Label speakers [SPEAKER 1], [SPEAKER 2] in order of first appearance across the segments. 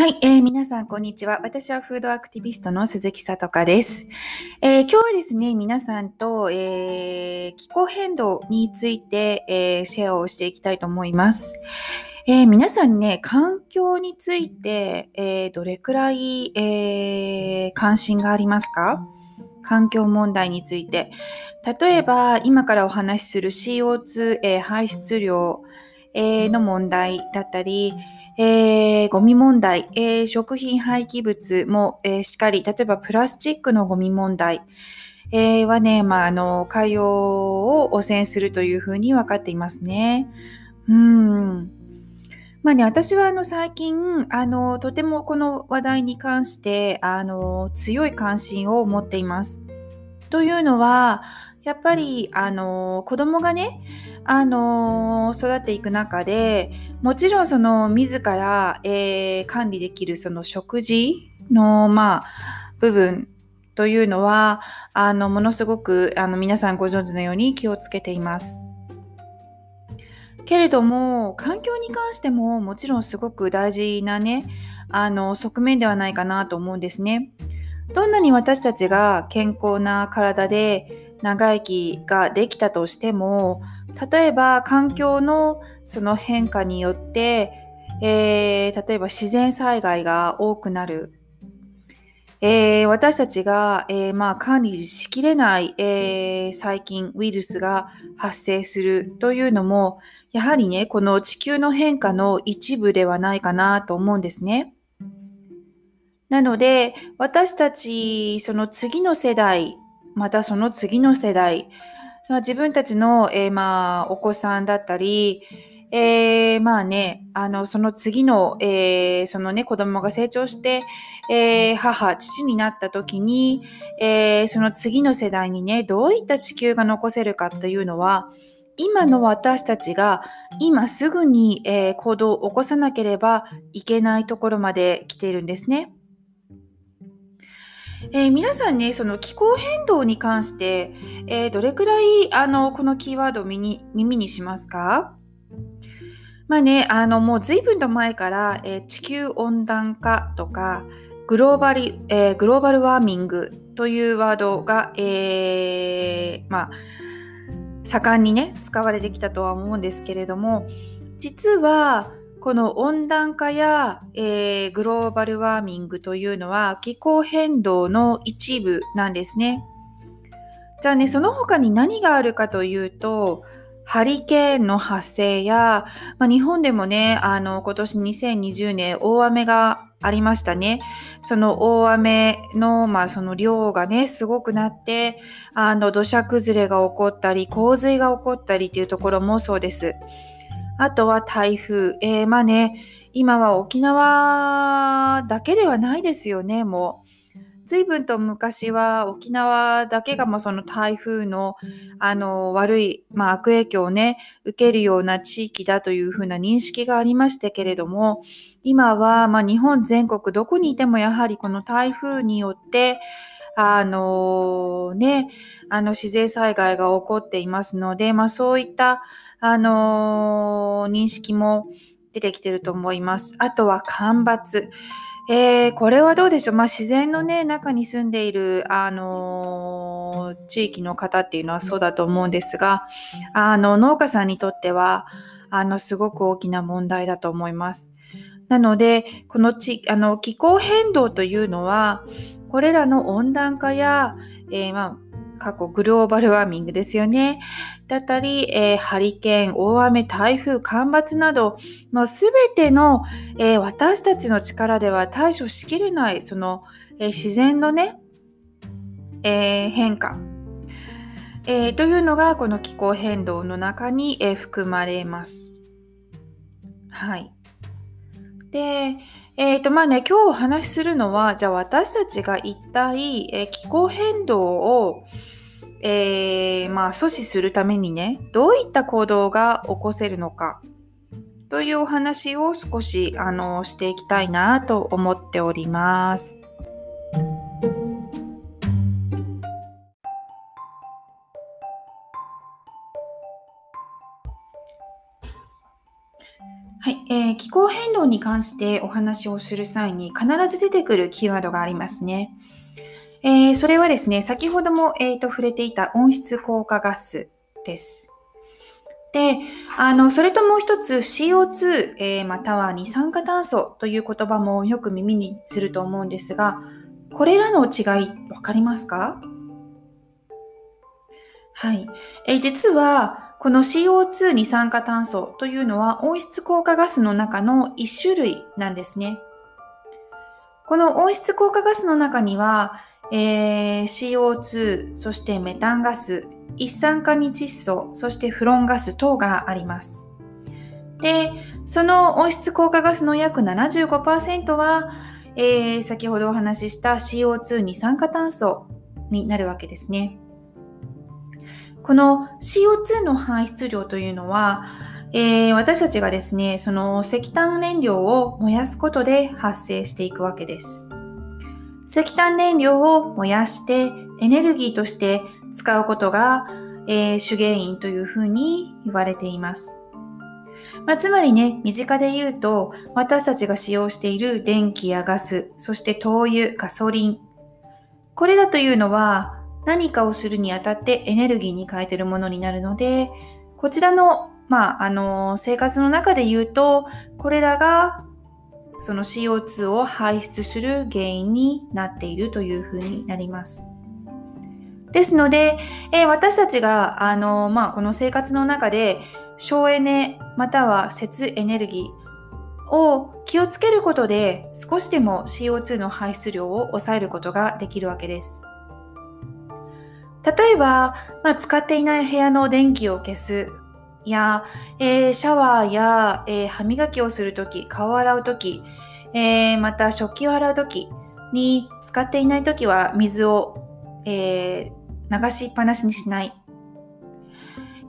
[SPEAKER 1] はい、えー、皆さん、こんにちは。私はフードアクティビストの鈴木さとかです。えー、今日はですね、皆さんと、えー、気候変動について、え、シェアをしていきたいと思います。え、皆さんね、環境について、え、どれくらい、え、関心がありますか？環境問題について。例えば、今からお話しする CO2、え、排出量、え、の問題だったり、えー、ゴミ問題、えー、食品廃棄物も、えー、しっかり、例えばプラスチックのゴミ問題、えー、はね、まあ、あの、海洋を汚染するというふうに分かっていますね。うん。まあね、私はあの最近、あの、とてもこの話題に関して、あの、強い関心を持っています。というのは、やっぱり、あの、子供がね、あの、育っていく中で、もちろんその自ら、えー、管理できるその食事の、まあ、部分というのは、あの、ものすごく、あの、皆さんご存知のように気をつけています。けれども、環境に関してももちろんすごく大事なね、あの、側面ではないかなと思うんですね。どんなに私たちが健康な体で長生きができたとしても例えば環境のその変化によって、えー、例えば自然災害が多くなる、えー、私たちが、えー、まあ、管理しきれない、え細菌ウイルスが発生するというのもやはりねこの地球の変化の一部ではないかなと思うんですね。なので、私たち、その次の世代、またその次の世代、ま自分たちの、えー、まあ、お子さんだったり、えー、まあね、あの、その次の、えー、そのね、子供が成長して、えー、母、父になった時に、えー、その次の世代にね、どういった地球が残せるかというのは、今の私たちが今すぐに、え、行動を起こさなければいけないところまで来ているんですね。えー、皆さんね、その気候変動に関して、えー、どれくらいあのこのキーワードを耳に耳にしますか？まあね、あのもう随分と前から、えー、地球温暖化とかグローバル、えグローバルワーミングというワードが、えまあ、盛んにね使われてきたとは思うんですけれども実はこの温暖化や、えー、グローバルワーミングというのは気候変動の一部なんですね。じゃあね、その他に何があるかというと、ハリケーンの発生や、まあ、日本でもね、あの、今年2020年大雨がありましたね。その大雨の、まあ、その量がね、すごくなって、あの、土砂崩れが起こったり、洪水が起こったりっていうところもそうです。あとは台風。えー、まあね、今は沖縄だけではないですよね、もう。随分と昔は沖縄だけがもうその台風のあの悪い、まあ、悪影響をね受けるような地域だというふうな認識がありましたけれども今はまあ日本全国どこにいてもやはりこの台風によってあのね、あの自然災害が起こっていますので、まあそういったあの認識も出てきてると思います。あとは干ばつ。えー、これはどうでしょう、まあ、自然の、ね、中に住んでいる、あのー、地域の方っていうのはそうだと思うんですがあの農家さんにとってはあのすごく大きな問題だと思います。なのでこのちあの気候変動というのはこれらの温暖化や、えー、まあ過去グローバルワーミングですよね。だったり、えー、ハリケーン、大雨、台風、干ばつなど、もうすべての、えー、私たちの力では対処しきれない、その、えー、自然のね、え変化、えというのがこの気候変動の中に、え含まれます。はい。で、えっ、ー、とまあね、今日お話しするのは、じゃあ私たちが一体、えー、気候変動を、えー、まあ、阻止するためにね、どういった行動が起こせるのかというお話を少しあのしていきたいなと思っております。はい、えー、気候変動に関してお話をする際に必ず出てくるキーワードがありますね。えー、それはですね、先ほども、えーと、触れていた温室効果ガスです。で、あの、それともう一つ CO2、えー、または二酸化炭素という言葉もよく耳にすると思うんですが、これらの違い、わかりますか？はい。えー、実は、この CO2 二酸化炭素というのは温室効果ガスの中の一種類なんですね。この温室効果ガスの中には、えー、CO2、そしてメタンガス、一酸化二窒素、そしてフロンガス等があります。で、その温室効果ガスの約75%は、えー、先ほどお話しした CO2 二酸化炭素になるわけですね。この CO2 の排出量というのは、えー、私たちがですね、その石炭燃料を燃やすことで発生していくわけです。石炭燃料を燃やしてエネルギーとして使うことが、えー、主原因というふうに言われています。まあ、つまりね、身近で言うと、私たちが使用している電気やガス、そして灯油、ガソリン。これらというのは何かをするにあたってエネルギーに変えているものになるので、こちらの、まあ、あの、生活の中で言うと、これらがその CO2 を排出する原因になっているというふうになります。ですので、えー、私たちがあの、まあ、この生活の中で省エネまたは節エネルギーを気をつけることで少しでも CO2 の排出量を抑えることができるわけです。例えば、まあ、使っていない部屋の電気を消すや、えー、シャワーや、えー、歯磨きをするとき、顔を洗うとき、えー、また食器を洗うときに使っていないときは水を、え流しっぱなしにしない。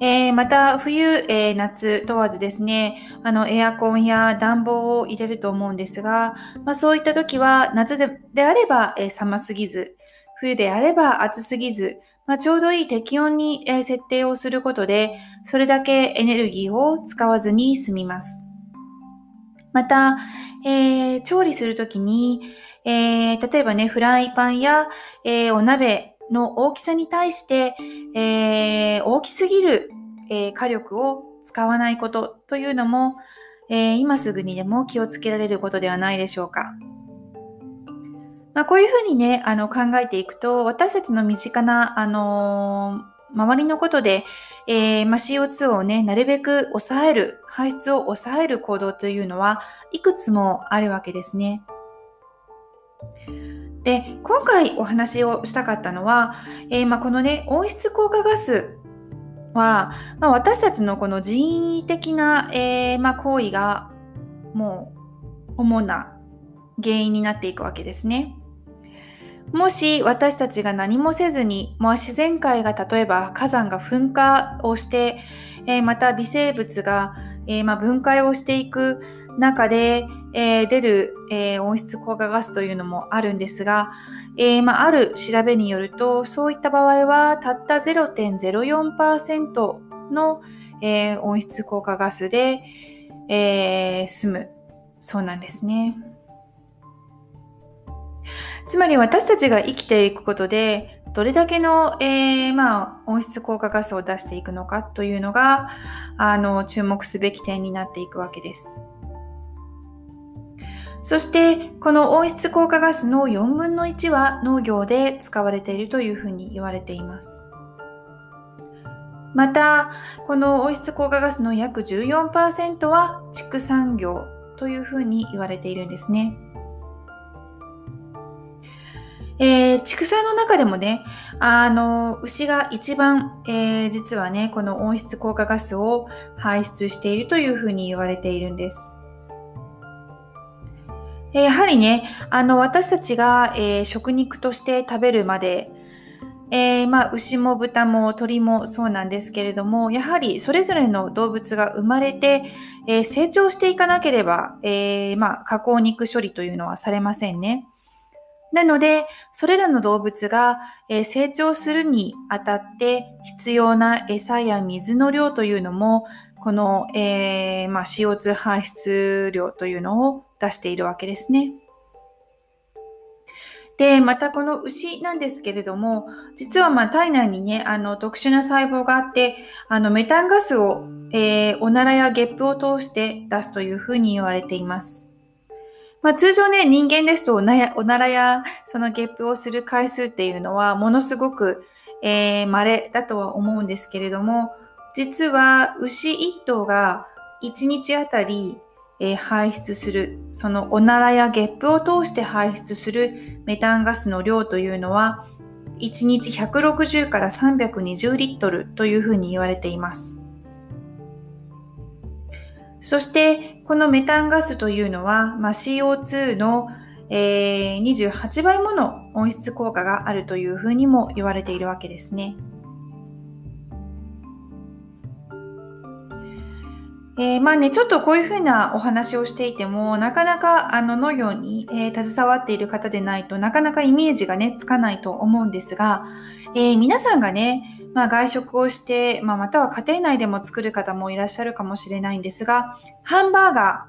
[SPEAKER 1] えまた冬、え夏問わずですね、あのエアコンや暖房を入れると思うんですが、まあ、そういった時は夏であれば、え寒すぎず、冬であれば暑すぎず、まあ、ちょうどいい適温に、え設定をすることで、それだけエネルギーを使わずに済みます。また、えー、調理するときに、えー、例えばね、フライパンや、えー、お鍋の大きさに対して、え大きすぎる、え火力を使わないことというのも、え今すぐにでも気をつけられることではないでしょうか。まあ、こういうふうにね、あの考えていくと、私たちの身近な、あのー、周りのことで、えー、まあ、CO2 をね、なるべく抑える、排出を抑える行動というのはいくつもあるわけですね。で、今回お話をしたかったのは、えー、まあ、このね、温室効果ガスは、まあ、私たちのこの人為的な、えー、ま行為がもう主な原因になっていくわけですね。もし私たちが何もせずに、まあ、自然界が例えば火山が噴火をして、えー、また微生物が、えー、まあ、分解をしていく中で、えー、出る、え温室効果ガスというのもあるんですが、えまあ、ある調べによるとそういった場合はたった0.04%の、え温室効果ガスで、え済むそうなんですね。つまり私たちが生きていくことでどれだけの、えー、まあ、温室効果ガスを出していくのかというのがあの注目すべき点になっていくわけです。そしてこの温室効果ガスの4分の1は農業で使われているというふうに言われています。またこの温室効果ガスの約14%は畜産業というふうに言われているんですね。えー、畜産の中でもね、あの、牛が一番、えー、実はね、この温室効果ガスを排出しているというふうに言われているんです。え、やはりね、あの、私たちが、え食肉として食べるまで、えー、まあ、牛も豚も鳥もそうなんですけれども、やはりそれぞれの動物が生まれて、えー、成長していかなければ、えー、まあ、加工肉処理というのはされませんね。なので、それらの動物が、え成長するにあたって必要な餌や水の量というのも、この、えー、まあ、CO2 排出量というのを出しているわけですね。で、またこの牛なんですけれども、実はまあ体内にね、あの特殊な細胞があって、あのメタンガスを、えー、おならやゲップを通して出すというふうに言われています。まあ、通常ね、人間ですとおならやそのゲップをする回数っていうのはものすごく、えー、稀だとは思うんですけれども、実は牛1頭が1日あたりえー、排出する、そのおならやゲップを通して排出するメタンガスの量というのは、1日160から320リットルというふうに言われています。そして、このメタンガスというのは、まあ、CO2 の、えー、28倍もの温室効果があるというふうにも言われているわけですね。えー、まあね、ちょっとこういうふうなお話をしていても、なかなかあの農業に、えー、携わっている方でないとなかなかイメージがね、つかないと思うんですが、えー、皆さんがね、まあ、外食をして、まあ、または家庭内でも作る方もいらっしゃるかもしれないんですが、ハンバーガ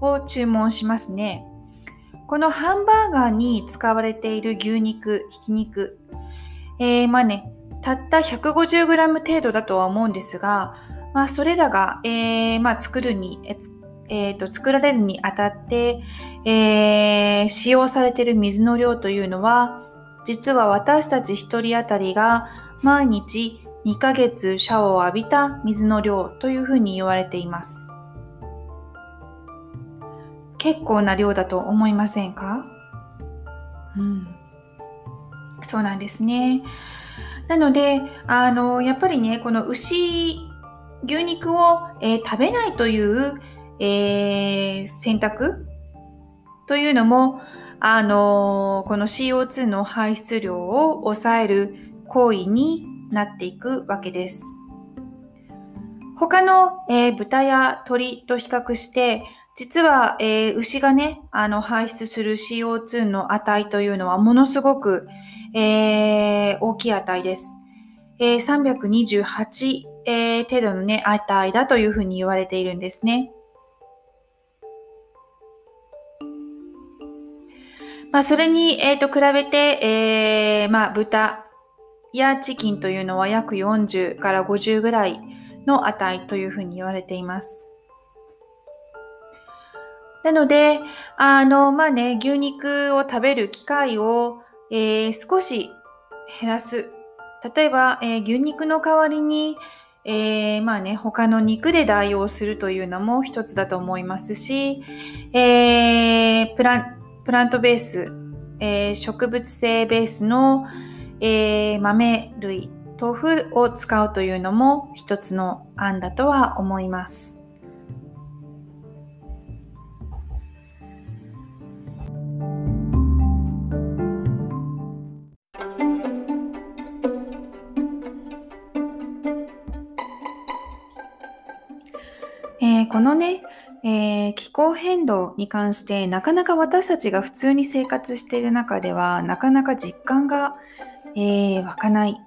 [SPEAKER 1] ーを注文しますね。このハンバーガーに使われている牛肉、ひき肉、えー、まあね、たった 150g 程度だとは思うんですが、まあ、それらが、えーまあ、作るに、えーと、作られるにあたって、えー、使用されている水の量というのは実は私たち1人当たりが毎日2ヶ月シャワーを浴びた水の量というふうに言われています。結構な量だと思いませんか？うん。そうなんですね。なので、あの、やっぱりね、この牛牛肉を、えー、食べないという、えー、選択というのも、あの、この CO2 の排出量を抑える行為になっていくわけです。他の、えー、豚や鳥と比較して、実は、えー、牛がね、あの排出する CO2 の値というのはものすごく、えー、大きい値です。えー、328えー、程度のね、値だというふうに言われているんですね。まあ、それに、えー、と比べて、えー、まあ、豚やチキンというのは約40から50ぐらいの値というふうに言われています。なので、あの、まあね、牛肉を食べる機会を、えー、少し減らす。例えば、えー、牛肉の代わりに、えー、まあね、他の肉で代用するというのも一つだと思いますし、えー、プラントベース、え、植物性ベースの、え豆類、豆腐を使うというのも一つの案だとは思います。えー、このね、えー、気候変動に関してなかなか私たちが普通に生活している中ではなかなか実感が、えー、湧かない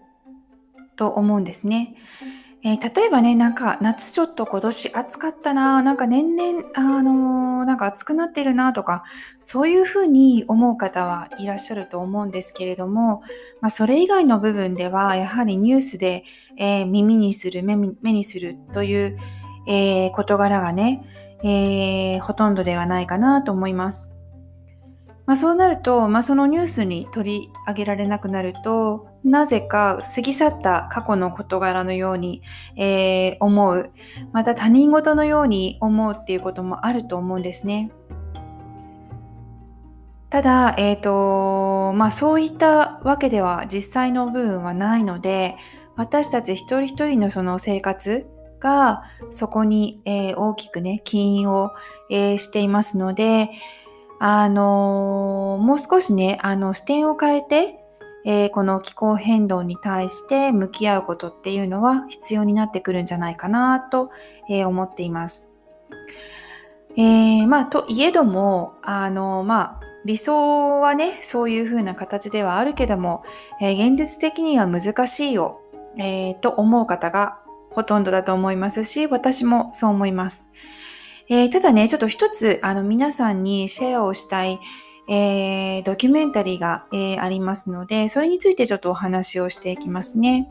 [SPEAKER 1] と思うんですね。えー、例えばね、なんか夏ちょっと今年暑かったな、なんか年々、あのー、なんか暑くなってるなとか、そういうふうに思う方はいらっしゃると思うんですけれども、まあ、それ以外の部分では、やはりニュースで、えー、耳にする目、にするという、え、事柄がね、え、ほとんどではないかなと思います。まあ、そうなると、まあ、そのニュースに取り上げられなくなると、なぜか過ぎ去った過去の事柄のように、えー、思う。また他人事のように思うっていうこともあると思うんですね。ただ、え、ー、と、まあそういったわけでは実際の部分はないので、私たち一人一人のその生活、がそこに、えー、大きくね起因を、えー、していますのであのー、もう少しねあの視点を変えて、えこの気候変動に対して向き合うことっていうのは必要になってくるんじゃないかなと、え思っています。えまあといえどもあのまあ理想はね、そういう風な形ではあるけども、えー、現実的には難しいよ、えー、と思う方がほとんどだと思いますし、私もそう思います。えー、ただね、ちょっと一つ、あの、皆さんにシェアをしたい、えー、ドキュメンタリーが、えー、ありますので、それについてちょっとお話をしていきますね。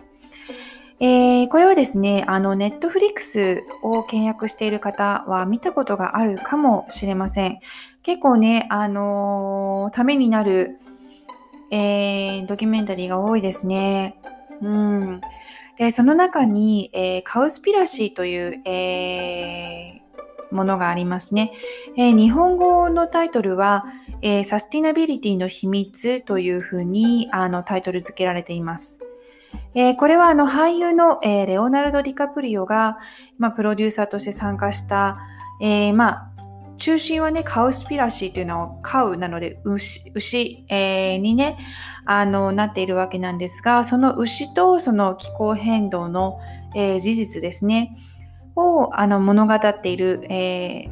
[SPEAKER 1] えー、これはですね、あの、ネットフリックスを契約している方は見たことがあるかもしれません。結構ね、あのー、ためになる、えー、ドキュメンタリーが多いですね。うん。で、その中に、えー、カウスピラシーという、えー、ものがありますね。えー、日本語のタイトルは、えー、サスティナビリティの秘密というふうにあのタイトル付けられています。えー、これはあの俳優の、えー、レオナルド・ディカプリオが、まあ、プロデューサーとして参加した、えー、まあ、中心はね、カウスピラシーというのはカウなので牛、牛、えー、にね、あの、なっているわけなんですが、その牛とその気候変動の、えー、事実ですね、をあの物語っている、えー、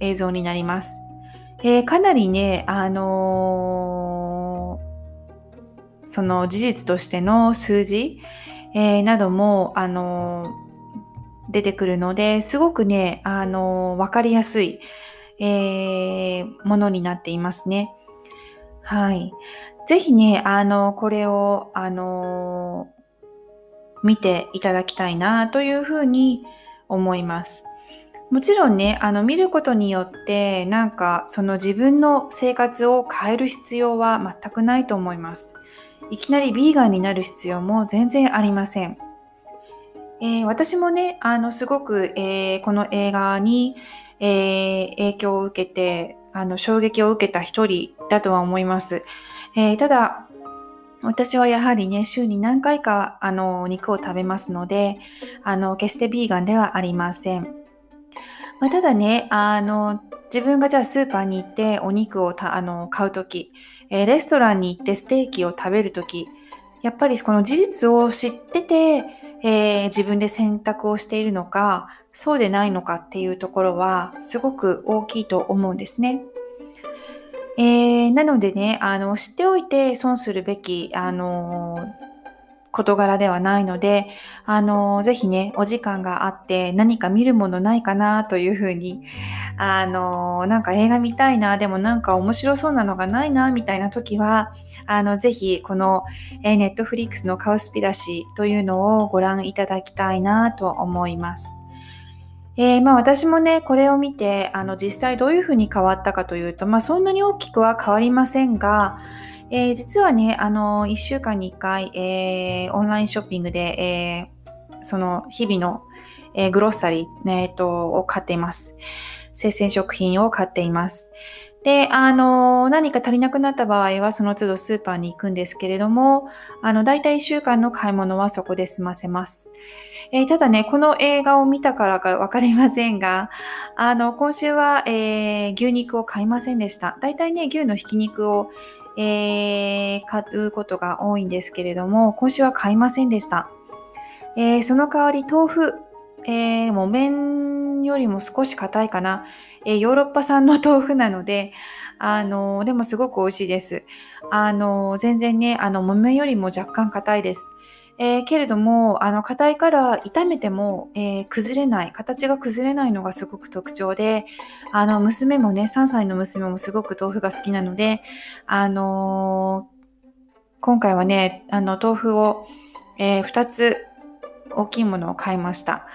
[SPEAKER 1] 映像になります。えー、かなりね、あのその事実としての数字、えなども、あの出てくるのですごくね、あのわかりやすい、え、ものになっていますね。はい。ぜひね、あの、これを、あの、見ていただきたいなというふうに思います。もちろんね、あの、見ることによって、なんか、その自分の生活を変える必要は全くないと思います。いきなりビーガンになる必要も全然ありません。えー、私もね、あの、すごく、えー、この映画に、えー、影響を受けて、あの、衝撃を受けた一人だとは思います。え、ただ、私はやはりね、週に何回か、あの、肉を食べますので、あの、決してビーガンではありません。まあ、ただね、あの、自分がじゃあスーパーに行ってお肉をたあの買うとき、えー、レストランに行ってステーキを食べるとき、やっぱりこの事実を知ってて、えー、自分で選択をしているのか、そうでないのかっていうところはすごく大きいと思うんですね。えー、なのでね、あの、知っておいて損するべき、あの事柄ではないので、あの、ぜひね、お時間があって何か見るものないかなというふうに、あの、なんか映画見たいな、でもなんか面白そうなのがないな、みたいな時は、あの、ぜひこの、えネットフリックスのカウスピラシーというのをご覧いただきたいなと思います。えー、まあ私もね、これを見て、あの実際どういうふうに変わったかというと、まあそんなに大きくは変わりませんが、えー、実はね、あの、1週間に1回、えー、オンラインショッピングで、え、その日々の、えグロッサリー、えーと、を買っています。生鮮食品を買っています。で、あの、何か足りなくなった場合は、その都度スーパーに行くんですけれども、あの、だいたい1週間の買い物はそこで済ませます。えー、ただね、この映画を見たからかわかりませんが、あの、今週は、えー、牛肉を買いませんでした。だいたいね、牛のひき肉を、えー、買うことが多いんですけれども、今週は買いませんでした。えー、その代わり豆腐、えー、木綿よりも少し硬いかな、えー、ヨーロッパ産の豆腐なので、あのでもすごく美味しいです。あの全然ね、あの木綿よりも若干硬いです。えー、けれども、あの、硬いから炒めても、えー、崩れない、形が崩れないのがすごく特徴で、あの、娘もね、3歳の娘もすごく豆腐が好きなので、あのー、今回はね、あの、豆腐を、え2つ大きいものを買いました。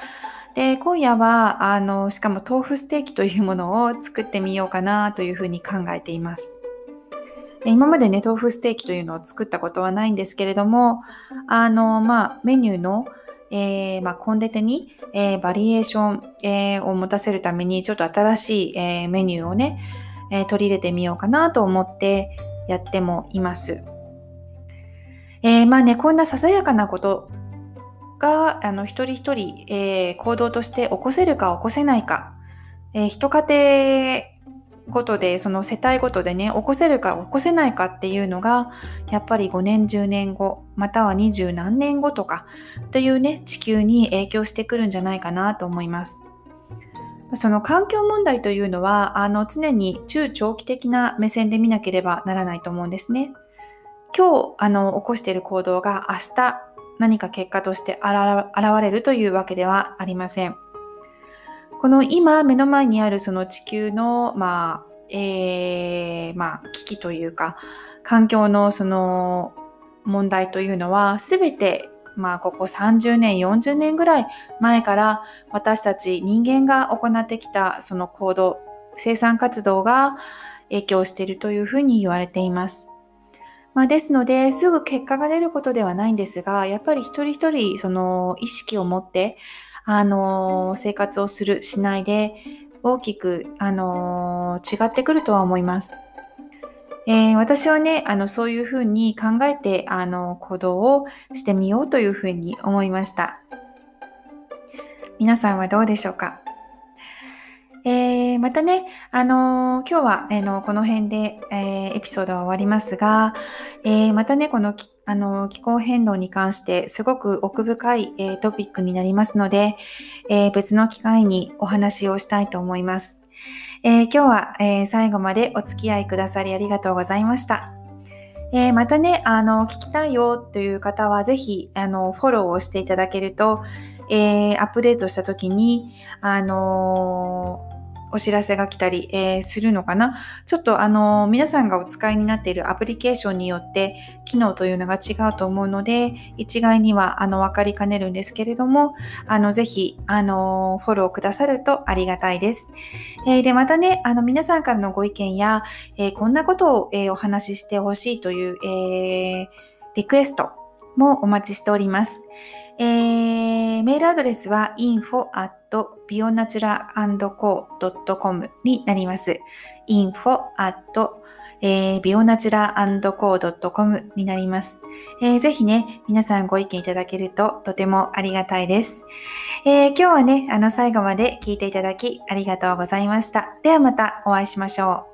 [SPEAKER 1] で、今夜は、あの、しかも豆腐ステーキというものを作ってみようかなというふうに考えています。今までね、豆腐ステーキというのを作ったことはないんですけれども、あの、まあ、メニューの、えー、まあ、コンデテに、えー、バリエーション、えー、を持たせるために、ちょっと新しい、えメニューをね、え取り入れてみようかなと思ってやってもいます。えまあね、こんなささやかなことが、あの、一人一人、えー行動として起こせるか起こせないか、え一家庭ごとでその世帯ごとでね起こせるか起こせないかっていうのがやっぱり5年10年後または二十何年後とかというね地球に影響してくるんじゃないかなと思います。その環境問題というのはあの常に中長期的な目線で見なければならないと思うんですね。今日あの起こしている行動が明日何か結果として現れるというわけではありません。この今目の前にあるその地球の、まあえー、まあ、危機というか環境のその問題というのは全てまあここ30年40年ぐらい前から私たち人間が行ってきたその行動生産活動が影響しているというふうに言われています。まあ、ですのですぐ結果が出ることではないんですがやっぱり一人一人その意識を持ってあの生活をするしないで大きくあの違ってくるとは思います。えー、私はねあのそういうふうに考えてあの行動をしてみようというふうに思いました。皆さんはどうでしょうか？またね、あのー、今日は、あのこの辺で、え、エピソードは終わりますが、えまたね、このあの気候変動に関してすごく奥深い、えトピックになりますので、え別の機会にお話をしたいと思います。え今日は、え最後までお付き合いくださりありがとうございました。えー、またね、あの、聞きたいよという方は、ぜひ、あの、フォローをしていただけると、えー、アップデートした時に、あのお知らせが来たり、えー、するのかな？ちょっとあの皆さんがお使いになっているアプリケーションによって機能というのが違うと思うので一概にはあの分かりかねるんですけれどもあのぜひあのフォローくださるとありがたいです。えー、でまたねあの皆さんからのご意見や、えー、こんなことを、えお話ししてほしいという、えリクエストもお待ちしております。えー、メールアドレスは info.bionatura&co.com になります。info at えー、ビオナチュラコー .com になります、えー。ぜひね、皆さんご意見いただけるととてもありがたいです。えー、今日はね、あの最後まで聞いていただきありがとうございました。ではまたお会いしましょう。